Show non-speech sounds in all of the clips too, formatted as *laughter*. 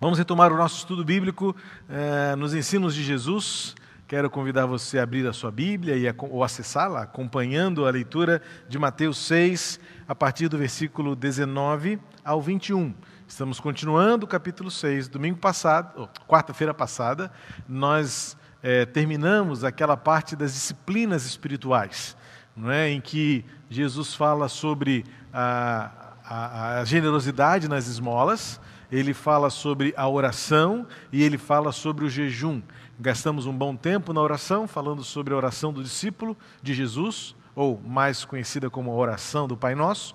Vamos retomar o nosso estudo bíblico eh, nos ensinos de Jesus. Quero convidar você a abrir a sua Bíblia e a, ou acessá-la, acompanhando a leitura de Mateus 6, a partir do versículo 19 ao 21. Estamos continuando o capítulo 6. Domingo passado, quarta-feira passada, nós eh, terminamos aquela parte das disciplinas espirituais, não é? em que Jesus fala sobre a, a, a generosidade nas esmolas ele fala sobre a oração e ele fala sobre o jejum. Gastamos um bom tempo na oração, falando sobre a oração do discípulo de Jesus, ou mais conhecida como a oração do Pai Nosso.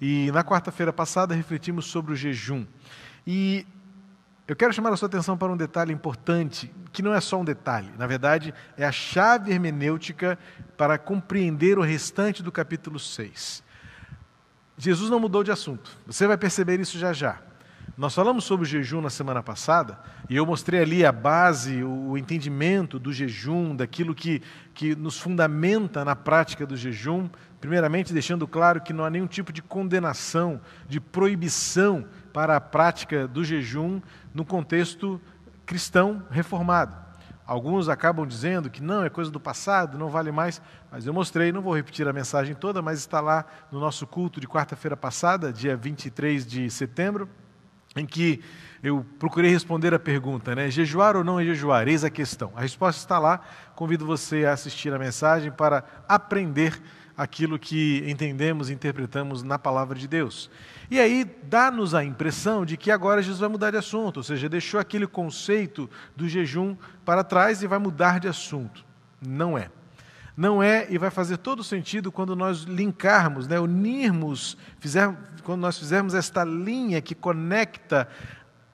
E na quarta-feira passada refletimos sobre o jejum. E eu quero chamar a sua atenção para um detalhe importante, que não é só um detalhe, na verdade, é a chave hermenêutica para compreender o restante do capítulo 6. Jesus não mudou de assunto, você vai perceber isso já já. Nós falamos sobre o jejum na semana passada e eu mostrei ali a base, o entendimento do jejum, daquilo que, que nos fundamenta na prática do jejum. Primeiramente, deixando claro que não há nenhum tipo de condenação, de proibição para a prática do jejum no contexto cristão reformado. Alguns acabam dizendo que não, é coisa do passado, não vale mais, mas eu mostrei, não vou repetir a mensagem toda, mas está lá no nosso culto de quarta-feira passada, dia 23 de setembro em que eu procurei responder a pergunta, né? Jejuar ou não jejuar? Eis a questão. A resposta está lá. Convido você a assistir a mensagem para aprender aquilo que entendemos e interpretamos na palavra de Deus. E aí dá-nos a impressão de que agora Jesus vai mudar de assunto, ou seja, deixou aquele conceito do jejum para trás e vai mudar de assunto. Não é. Não é e vai fazer todo sentido quando nós linkarmos, né, unirmos, fizer, quando nós fizermos esta linha que conecta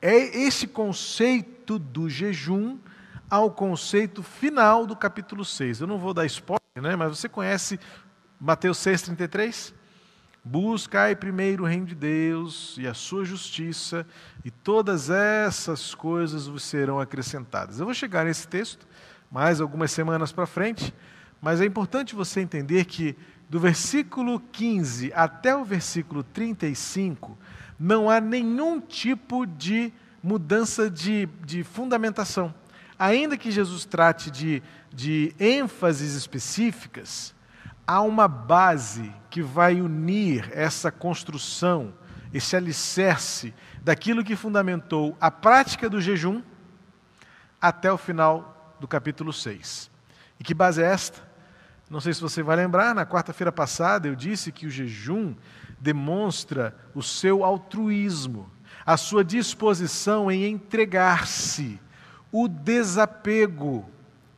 é esse conceito do jejum ao conceito final do capítulo 6. Eu não vou dar spoiler, né, mas você conhece Mateus 6,33? Buscai primeiro o reino de Deus e a sua justiça, e todas essas coisas vos serão acrescentadas. Eu vou chegar nesse texto mais algumas semanas para frente, mas é importante você entender que do versículo 15 até o versículo 35, não há nenhum tipo de mudança de, de fundamentação. Ainda que Jesus trate de, de ênfases específicas, há uma base que vai unir essa construção, esse alicerce daquilo que fundamentou a prática do jejum até o final do capítulo 6. E que base é esta? Não sei se você vai lembrar, na quarta-feira passada eu disse que o jejum demonstra o seu altruísmo, a sua disposição em entregar-se, o desapego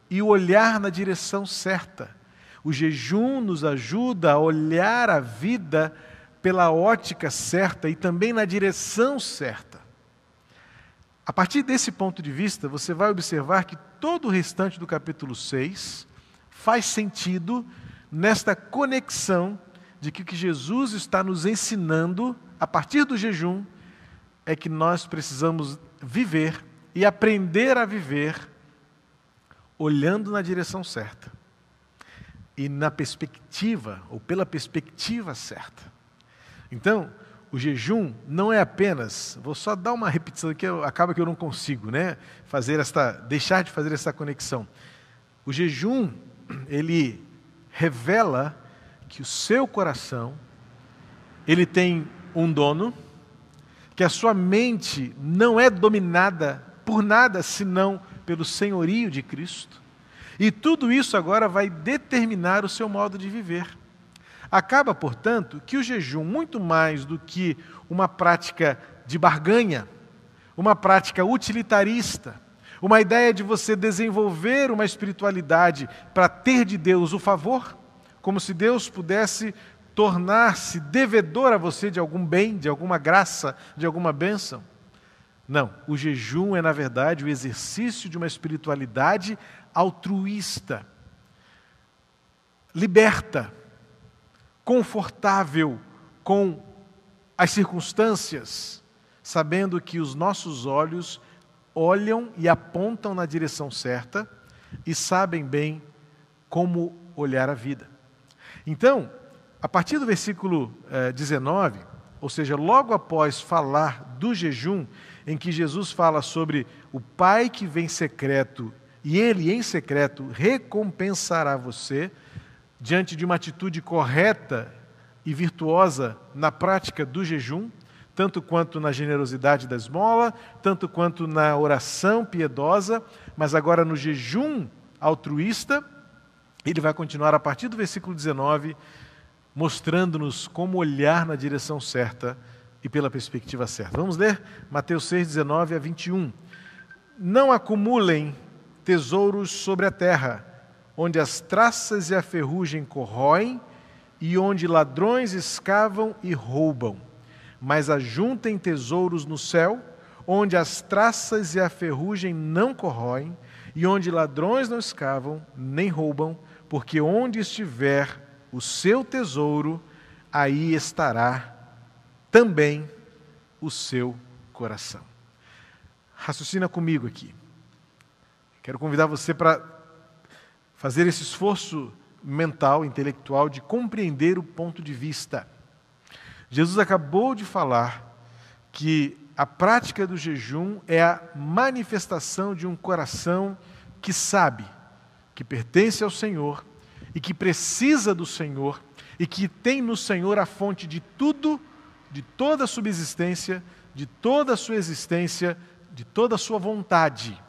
e o olhar na direção certa. O jejum nos ajuda a olhar a vida pela ótica certa e também na direção certa. A partir desse ponto de vista, você vai observar que todo o restante do capítulo 6 faz sentido nesta conexão de que o que Jesus está nos ensinando a partir do jejum é que nós precisamos viver e aprender a viver olhando na direção certa e na perspectiva ou pela perspectiva certa. Então, o jejum não é apenas, vou só dar uma repetição aqui, acaba que eu não consigo, né, fazer esta, deixar de fazer essa conexão. O jejum ele revela que o seu coração ele tem um dono, que a sua mente não é dominada por nada senão pelo senhorio de Cristo. E tudo isso agora vai determinar o seu modo de viver. Acaba, portanto, que o jejum, muito mais do que uma prática de barganha, uma prática utilitarista, uma ideia de você desenvolver uma espiritualidade para ter de Deus o favor, como se Deus pudesse tornar-se devedor a você de algum bem, de alguma graça, de alguma bênção. Não, o jejum é, na verdade, o exercício de uma espiritualidade altruísta, liberta, confortável com as circunstâncias, sabendo que os nossos olhos olham e apontam na direção certa e sabem bem como olhar a vida. Então, a partir do versículo eh, 19, ou seja, logo após falar do jejum, em que Jesus fala sobre o Pai que vem secreto e ele em secreto recompensará você, diante de uma atitude correta e virtuosa na prática do jejum, tanto quanto na generosidade da esmola, tanto quanto na oração piedosa, mas agora no jejum altruísta, ele vai continuar a partir do versículo 19, mostrando-nos como olhar na direção certa e pela perspectiva certa. Vamos ler Mateus 6, 19 a 21. Não acumulem tesouros sobre a terra, onde as traças e a ferrugem corroem e onde ladrões escavam e roubam. Mas ajuntem tesouros no céu, onde as traças e a ferrugem não corroem e onde ladrões não escavam nem roubam, porque onde estiver o seu tesouro, aí estará também o seu coração. Raciocina comigo aqui. Quero convidar você para fazer esse esforço mental, intelectual, de compreender o ponto de vista. Jesus acabou de falar que a prática do jejum é a manifestação de um coração que sabe que pertence ao Senhor e que precisa do Senhor e que tem no Senhor a fonte de tudo, de toda a subsistência, de toda a sua existência, de toda a sua vontade.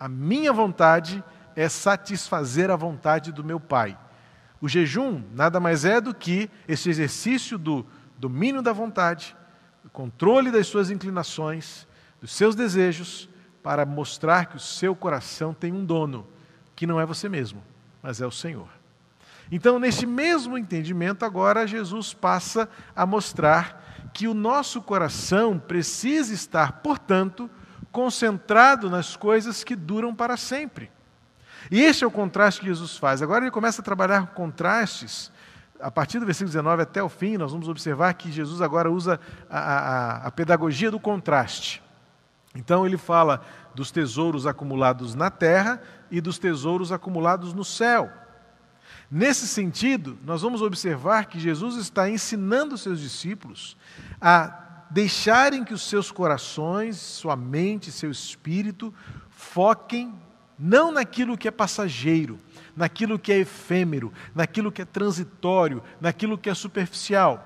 A minha vontade é satisfazer a vontade do meu Pai. O jejum nada mais é do que esse exercício do domínio da vontade, do controle das suas inclinações, dos seus desejos, para mostrar que o seu coração tem um dono, que não é você mesmo, mas é o Senhor. Então, nesse mesmo entendimento, agora Jesus passa a mostrar que o nosso coração precisa estar, portanto, concentrado nas coisas que duram para sempre. E este é o contraste que Jesus faz. Agora ele começa a trabalhar contrastes. A partir do versículo 19 até o fim, nós vamos observar que Jesus agora usa a, a, a pedagogia do contraste. Então ele fala dos tesouros acumulados na terra e dos tesouros acumulados no céu. Nesse sentido, nós vamos observar que Jesus está ensinando seus discípulos a deixarem que os seus corações, sua mente, seu espírito foquem não naquilo que é passageiro, naquilo que é efêmero, naquilo que é transitório, naquilo que é superficial,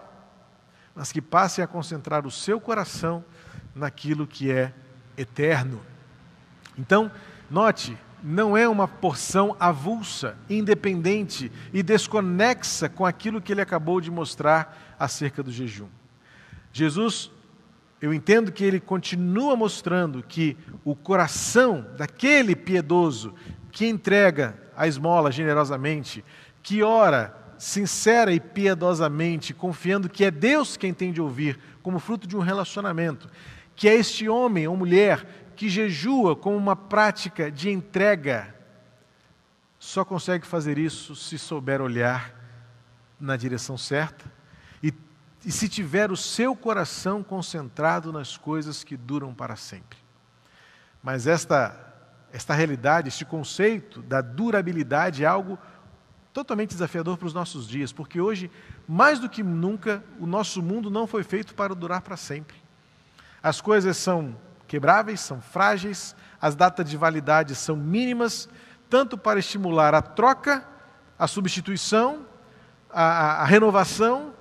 mas que passem a concentrar o seu coração naquilo que é eterno. Então, note, não é uma porção avulsa, independente e desconexa com aquilo que ele acabou de mostrar acerca do jejum. Jesus, eu entendo que ele continua mostrando que o coração daquele piedoso que entrega a esmola generosamente, que ora sincera e piedosamente, confiando que é Deus quem tem de ouvir, como fruto de um relacionamento, que é este homem ou mulher que jejua como uma prática de entrega, só consegue fazer isso se souber olhar na direção certa e se tiver o seu coração concentrado nas coisas que duram para sempre. Mas esta, esta realidade, este conceito da durabilidade é algo totalmente desafiador para os nossos dias, porque hoje, mais do que nunca, o nosso mundo não foi feito para durar para sempre. As coisas são quebráveis, são frágeis, as datas de validade são mínimas, tanto para estimular a troca, a substituição, a, a renovação,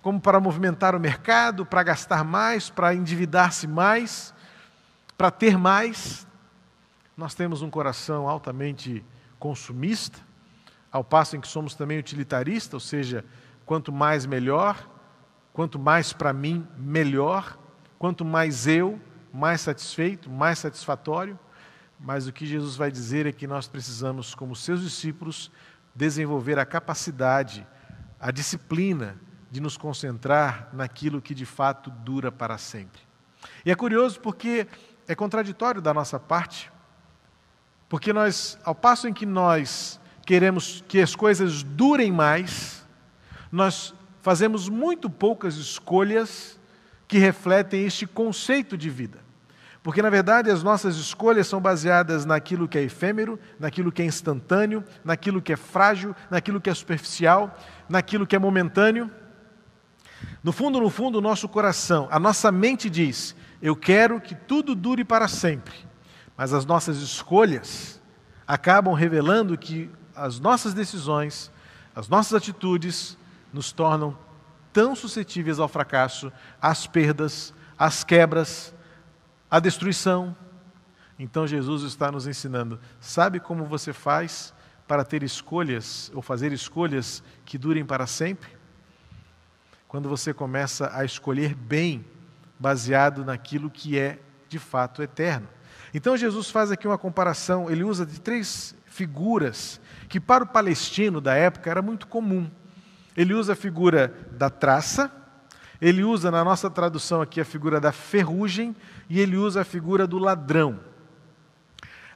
como para movimentar o mercado, para gastar mais, para endividar-se mais, para ter mais. Nós temos um coração altamente consumista, ao passo em que somos também utilitaristas, ou seja, quanto mais melhor, quanto mais para mim, melhor, quanto mais eu, mais satisfeito, mais satisfatório. Mas o que Jesus vai dizer é que nós precisamos, como seus discípulos, desenvolver a capacidade, a disciplina de nos concentrar naquilo que de fato dura para sempre. E é curioso porque é contraditório da nossa parte, porque nós, ao passo em que nós queremos que as coisas durem mais, nós fazemos muito poucas escolhas que refletem este conceito de vida. Porque, na verdade, as nossas escolhas são baseadas naquilo que é efêmero, naquilo que é instantâneo, naquilo que é frágil, naquilo que é superficial, naquilo que é momentâneo. No fundo, no fundo, o nosso coração, a nossa mente diz: eu quero que tudo dure para sempre, mas as nossas escolhas acabam revelando que as nossas decisões, as nossas atitudes nos tornam tão suscetíveis ao fracasso, às perdas, às quebras, à destruição. Então Jesus está nos ensinando: sabe como você faz para ter escolhas ou fazer escolhas que durem para sempre? Quando você começa a escolher bem, baseado naquilo que é de fato eterno. Então Jesus faz aqui uma comparação, ele usa de três figuras que para o palestino da época era muito comum. Ele usa a figura da traça, ele usa na nossa tradução aqui a figura da ferrugem e ele usa a figura do ladrão.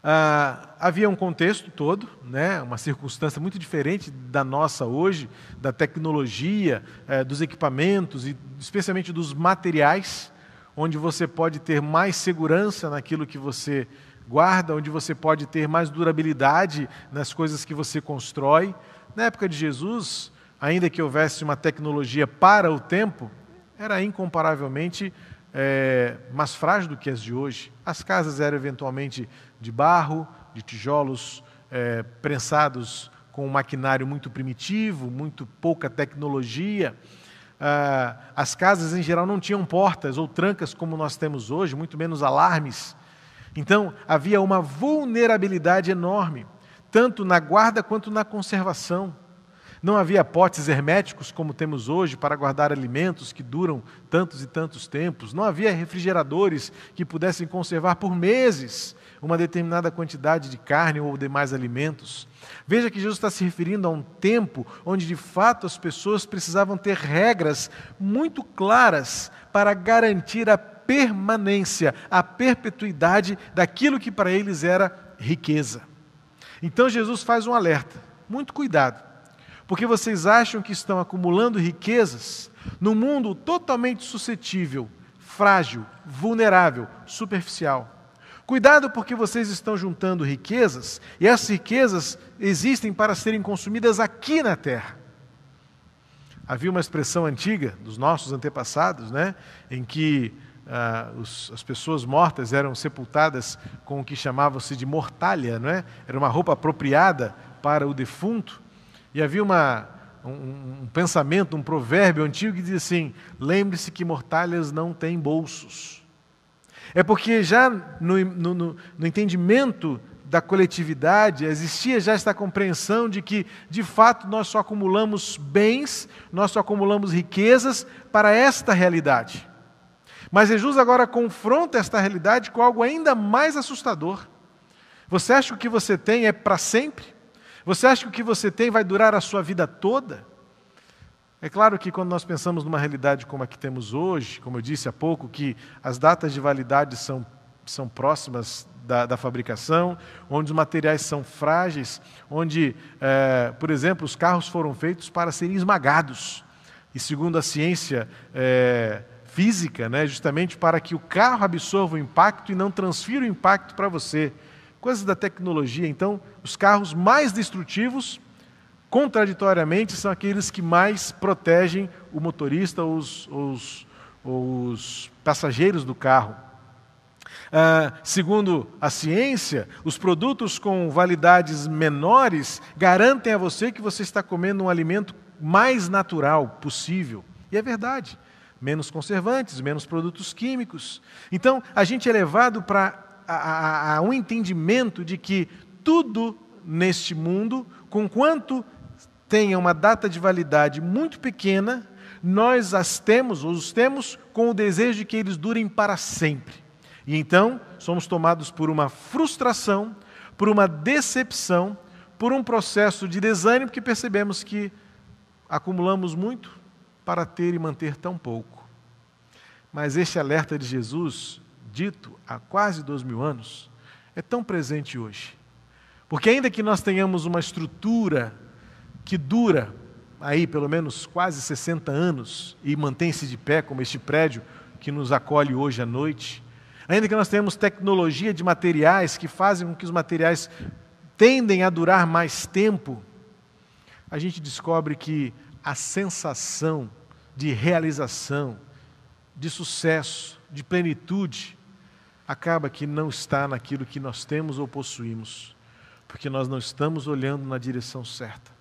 Ah, havia um contexto todo, né, uma circunstância muito diferente da nossa hoje, da tecnologia, eh, dos equipamentos e especialmente dos materiais, onde você pode ter mais segurança naquilo que você guarda, onde você pode ter mais durabilidade nas coisas que você constrói. Na época de Jesus, ainda que houvesse uma tecnologia para o tempo, era incomparavelmente é, mais frágil do que as de hoje. As casas eram eventualmente de barro, de tijolos é, prensados com um maquinário muito primitivo, muito pouca tecnologia. Ah, as casas em geral não tinham portas ou trancas como nós temos hoje, muito menos alarmes. Então havia uma vulnerabilidade enorme, tanto na guarda quanto na conservação. Não havia potes herméticos como temos hoje para guardar alimentos que duram tantos e tantos tempos. Não havia refrigeradores que pudessem conservar por meses uma determinada quantidade de carne ou demais alimentos. Veja que Jesus está se referindo a um tempo onde de fato as pessoas precisavam ter regras muito claras para garantir a permanência, a perpetuidade daquilo que para eles era riqueza. Então Jesus faz um alerta: muito cuidado porque vocês acham que estão acumulando riquezas num mundo totalmente suscetível, frágil, vulnerável, superficial. Cuidado, porque vocês estão juntando riquezas e essas riquezas existem para serem consumidas aqui na terra. Havia uma expressão antiga dos nossos antepassados, né, em que ah, os, as pessoas mortas eram sepultadas com o que chamava-se de mortalha, não é? Era uma roupa apropriada para o defunto. E havia uma, um, um, pensamento, um provérbio antigo que dizia assim: lembre-se que mortalhas não têm bolsos. É porque já no, no, no entendimento da coletividade existia já esta compreensão de que, de fato, nós só acumulamos bens, nós só acumulamos riquezas para esta realidade. Mas Jesus agora confronta esta realidade com algo ainda mais assustador. Você acha que o que você tem é para sempre? Você acha que o que você tem vai durar a sua vida toda? É claro que quando nós pensamos numa realidade como a que temos hoje, como eu disse há pouco, que as datas de validade são, são próximas da, da fabricação, onde os materiais são frágeis, onde, é, por exemplo, os carros foram feitos para serem esmagados. E segundo a ciência é, física, né, justamente para que o carro absorva o impacto e não transfira o impacto para você. Coisas da tecnologia, então, os carros mais destrutivos, contraditoriamente, são aqueles que mais protegem o motorista ou os, os, os passageiros do carro. Ah, segundo a ciência, os produtos com validades menores garantem a você que você está comendo um alimento mais natural possível. E é verdade. Menos conservantes, menos produtos químicos. Então, a gente é levado para a, a, um entendimento de que tudo neste mundo, conquanto tenha uma data de validade muito pequena, nós as temos, ou os temos, com o desejo de que eles durem para sempre. E então somos tomados por uma frustração, por uma decepção, por um processo de desânimo que percebemos que acumulamos muito para ter e manter tão pouco. Mas este alerta de Jesus, dito há quase dois mil anos, é tão presente hoje. Porque ainda que nós tenhamos uma estrutura que dura aí pelo menos quase 60 anos e mantém-se de pé, como este prédio que nos acolhe hoje à noite, ainda que nós tenhamos tecnologia de materiais que fazem com que os materiais tendem a durar mais tempo, a gente descobre que a sensação de realização, de sucesso, de plenitude, acaba que não está naquilo que nós temos ou possuímos, porque nós não estamos olhando na direção certa.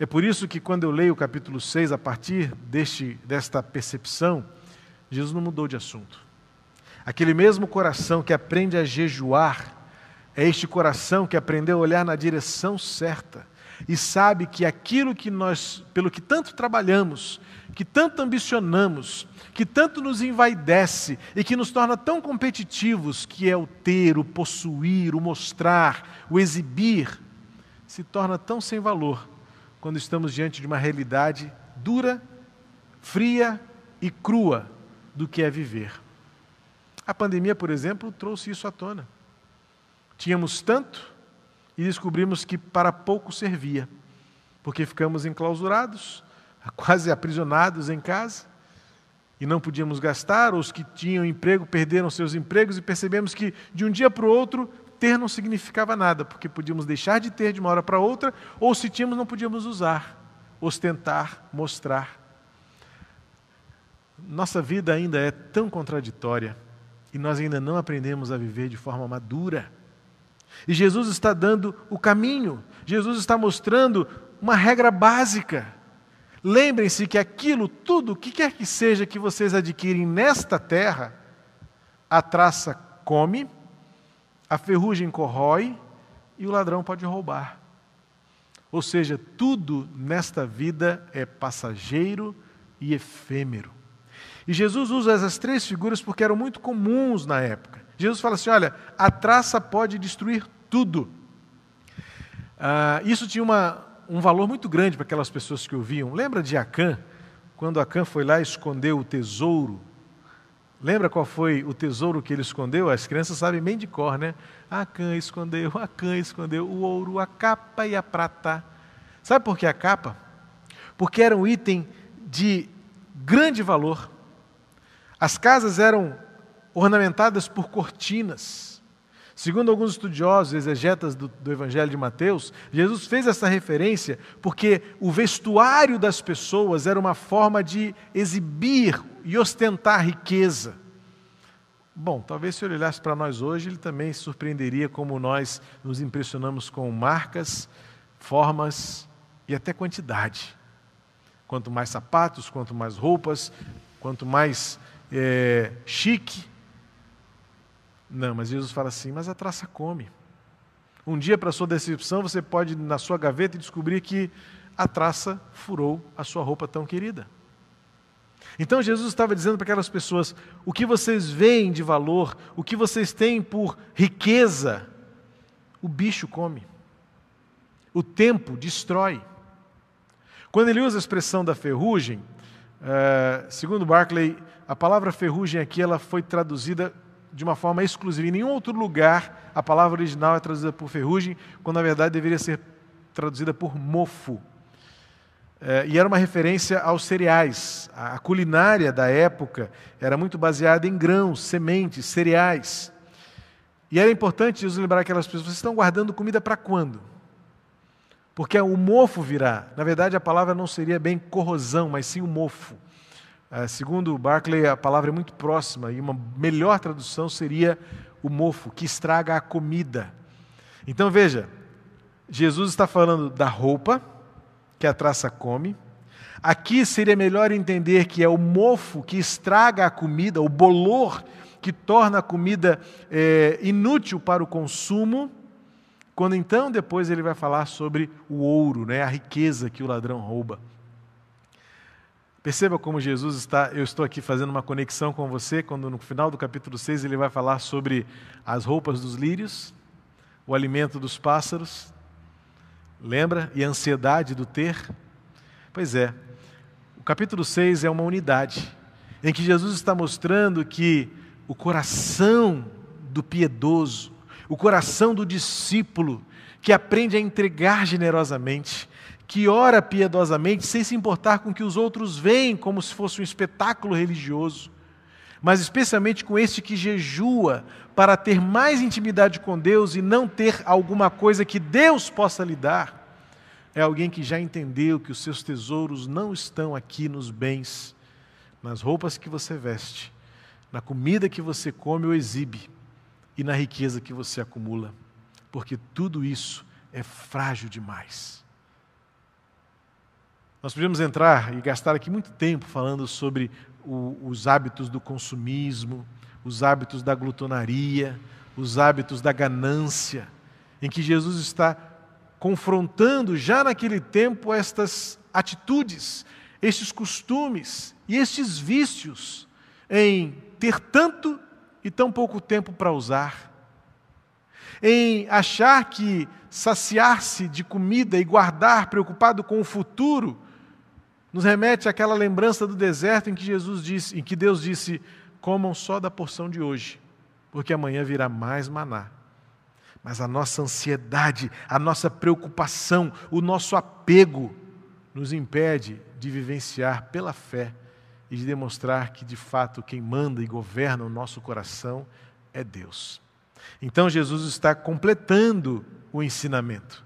É por isso que quando eu leio o capítulo 6, a partir deste, desta percepção, Jesus não mudou de assunto. Aquele mesmo coração que aprende a jejuar, é este coração que aprendeu a olhar na direção certa e sabe que aquilo que nós, pelo que tanto trabalhamos, que tanto ambicionamos, que tanto nos envaidece e que nos torna tão competitivos, que é o ter, o possuir, o mostrar, o exibir, se torna tão sem valor quando estamos diante de uma realidade dura, fria e crua do que é viver. A pandemia, por exemplo, trouxe isso à tona. Tínhamos tanto e descobrimos que para pouco servia, porque ficamos enclausurados, *laughs* quase aprisionados em casa, e não podíamos gastar, os que tinham emprego perderam seus empregos, e percebemos que de um dia para o outro ter não significava nada, porque podíamos deixar de ter de uma hora para outra, ou se tínhamos, não podíamos usar, ostentar, mostrar. Nossa vida ainda é tão contraditória e nós ainda não aprendemos a viver de forma madura. E Jesus está dando o caminho, Jesus está mostrando uma regra básica. Lembrem-se que aquilo, tudo, o que quer que seja que vocês adquirem nesta terra, a traça come, a ferrugem corrói e o ladrão pode roubar. Ou seja, tudo nesta vida é passageiro e efêmero. E Jesus usa essas três figuras porque eram muito comuns na época. Jesus fala assim: olha, a traça pode destruir tudo. Ah, isso tinha uma, um valor muito grande para aquelas pessoas que ouviam. Lembra de Acã? Quando Acã foi lá e escondeu o tesouro. Lembra qual foi o tesouro que ele escondeu? As crianças sabem bem de cor, né? Acã escondeu, Acã escondeu o ouro, a capa e a prata. Sabe por que a capa? Porque era um item de grande valor. As casas eram ornamentadas por cortinas. Segundo alguns estudiosos, exegetas do, do, Evangelho de Mateus, Jesus fez essa referência porque o vestuário das pessoas era uma forma de exibir e ostentar riqueza. Bom, talvez se ele olhasse para nós hoje, ele também surpreenderia como nós nos impressionamos com marcas, formas e até quantidade. Quanto mais sapatos, quanto mais roupas, quanto mais é, chique, não, mas Jesus fala assim: mas a traça come. Um dia, para sua decepção, você pode na sua gaveta descobrir que a traça furou a sua roupa tão querida. Então Jesus estava dizendo para aquelas pessoas: o que vocês veem de valor, o que vocês têm por riqueza, o bicho come. O tempo destrói. Quando ele usa a expressão da ferrugem, eh, segundo Barclay, a palavra ferrugem aqui ela foi traduzida de uma forma exclusiva. Em nenhum outro lugar a palavra original é traduzida por ferrugem, quando na verdade deveria ser traduzida por mofo. É, e era uma referência aos cereais. A culinária da época era muito baseada em grãos, sementes, cereais. E era importante Jesus lembrar aquelas pessoas: vocês estão guardando comida para quando? Porque o mofo virá. Na verdade, a palavra não seria bem corrosão, mas sim o mofo. Uh, segundo Barclay, a palavra é muito próxima e uma melhor tradução seria o mofo, que estraga a comida. Então veja, Jesus está falando da roupa que a traça come. Aqui seria melhor entender que é o mofo que estraga a comida, o bolor que torna a comida é, inútil para o consumo. Quando então depois ele vai falar sobre o ouro, né, a riqueza que o ladrão rouba. Perceba como Jesus está, eu estou aqui fazendo uma conexão com você, quando no final do capítulo 6 ele vai falar sobre as roupas dos lírios, o alimento dos pássaros, lembra? E a ansiedade do ter. Pois é, o capítulo 6 é uma unidade, em que Jesus está mostrando que o coração do piedoso, o coração do discípulo, que aprende a entregar generosamente, que ora piedosamente sem se importar com o que os outros veem como se fosse um espetáculo religioso, mas especialmente com este que jejua para ter mais intimidade com Deus e não ter alguma coisa que Deus possa lhe dar, é alguém que já entendeu que os seus tesouros não estão aqui nos bens, nas roupas que você veste, na comida que você come ou exibe e na riqueza que você acumula, porque tudo isso é frágil demais. Nós podemos entrar e gastar aqui muito tempo falando sobre o, os hábitos do consumismo, os hábitos da glutonaria, os hábitos da ganância, em que Jesus está confrontando já naquele tempo estas atitudes, estes costumes e estes vícios em ter tanto e tão pouco tempo para usar, em achar que saciar-se de comida e guardar preocupado com o futuro nos remete àquela lembrança do deserto em que Jesus disse, em que Deus disse: "Comam só da porção de hoje, porque amanhã virá mais maná". Mas a nossa ansiedade, a nossa preocupação, o nosso apego nos impede de vivenciar pela fé e de demonstrar que de fato quem manda e governa o nosso coração é Deus. Então Jesus está completando o ensinamento.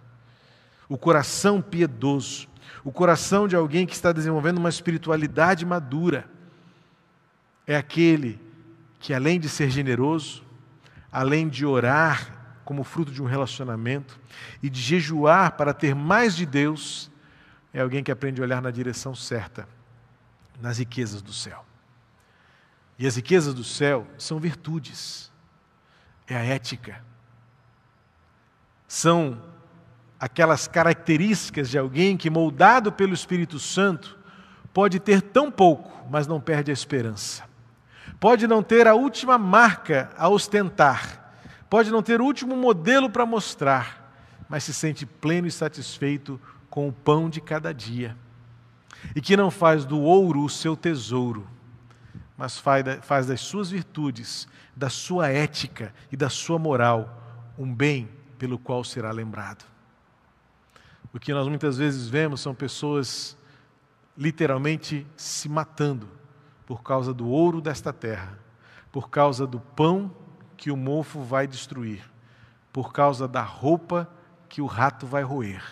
O coração piedoso, o coração de alguém que está desenvolvendo uma espiritualidade madura, é aquele que, além de ser generoso, além de orar como fruto de um relacionamento e de jejuar para ter mais de Deus, é alguém que aprende a olhar na direção certa, nas riquezas do céu. E as riquezas do céu são virtudes, é a ética, são aquelas características de alguém que, moldado pelo Espírito Santo, pode ter tão pouco, mas não perde a esperança. Pode não ter a última marca a ostentar, pode não ter o último modelo para mostrar, mas se sente pleno e satisfeito com o pão de cada dia. E que não faz do ouro o seu tesouro, mas faz das suas virtudes, da sua ética e da sua moral um bem pelo qual será lembrado. O que nós muitas vezes vemos são pessoas literalmente se matando por causa do ouro desta terra, por causa do pão que o mofo vai destruir, por causa da roupa que o rato vai roer.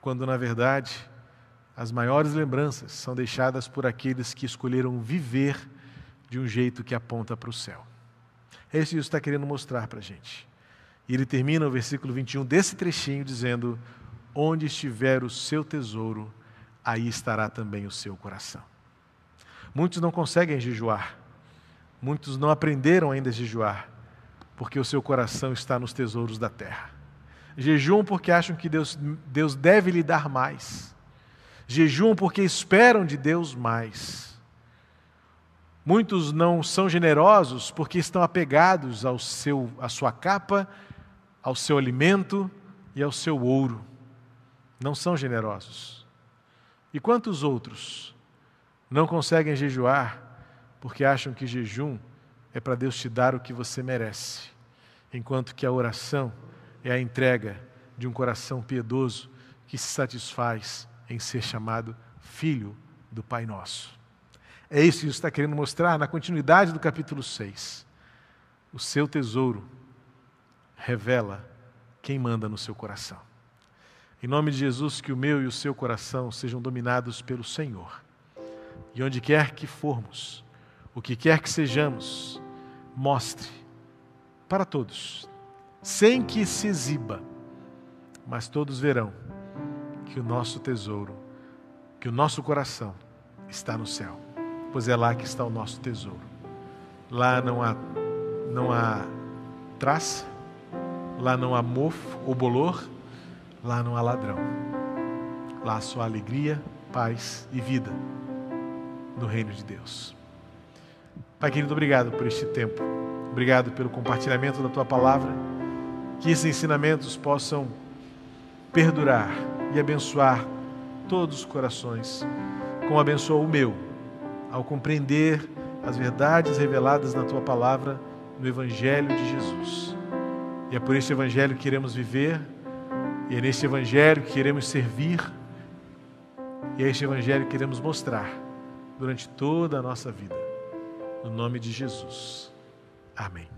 Quando, na verdade, as maiores lembranças são deixadas por aqueles que escolheram viver de um jeito que aponta para o céu. É isso que Jesus está querendo mostrar para a gente. E ele termina o versículo 21 desse trechinho dizendo: Onde estiver o seu tesouro, aí estará também o seu coração. Muitos não conseguem jejuar, muitos não aprenderam ainda a jejuar, porque o seu coração está nos tesouros da terra. Jejuam porque acham que Deus, Deus deve lhe dar mais. Jejuam porque esperam de Deus mais. Muitos não são generosos porque estão apegados ao seu, à sua capa, ao seu alimento e ao seu ouro não são generosos. E quantos outros não conseguem jejuar porque acham que jejum é para Deus te dar o que você merece, enquanto que a oração é a entrega de um coração piedoso que se satisfaz em ser chamado filho do Pai Nosso. É isso que Jesus está querendo mostrar na continuidade do capítulo 6. O seu tesouro revela quem manda no seu coração. Em nome de Jesus, que o meu e o seu coração sejam dominados pelo Senhor. E onde quer que formos, o que quer que sejamos, mostre para todos, sem que se exiba, mas todos verão que o nosso tesouro, que o nosso coração está no céu, pois é lá que está o nosso tesouro. Lá não há não há traça, lá não há mofo ou bolor, Lá não há ladrão. Lá só há alegria, paz e vida no reino de Deus. Pai querido, obrigado por este tempo. Obrigado pelo compartilhamento da tua palavra. Que esses ensinamentos possam perdurar e abençoar todos os corações, como abençoou o meu, ao compreender as verdades reveladas na tua palavra no Evangelho de Jesus. E é por este Evangelho que queremos viver e é neste Evangelho que queremos servir, e é este Evangelho que queremos mostrar durante toda a nossa vida. No nome de Jesus. Amém.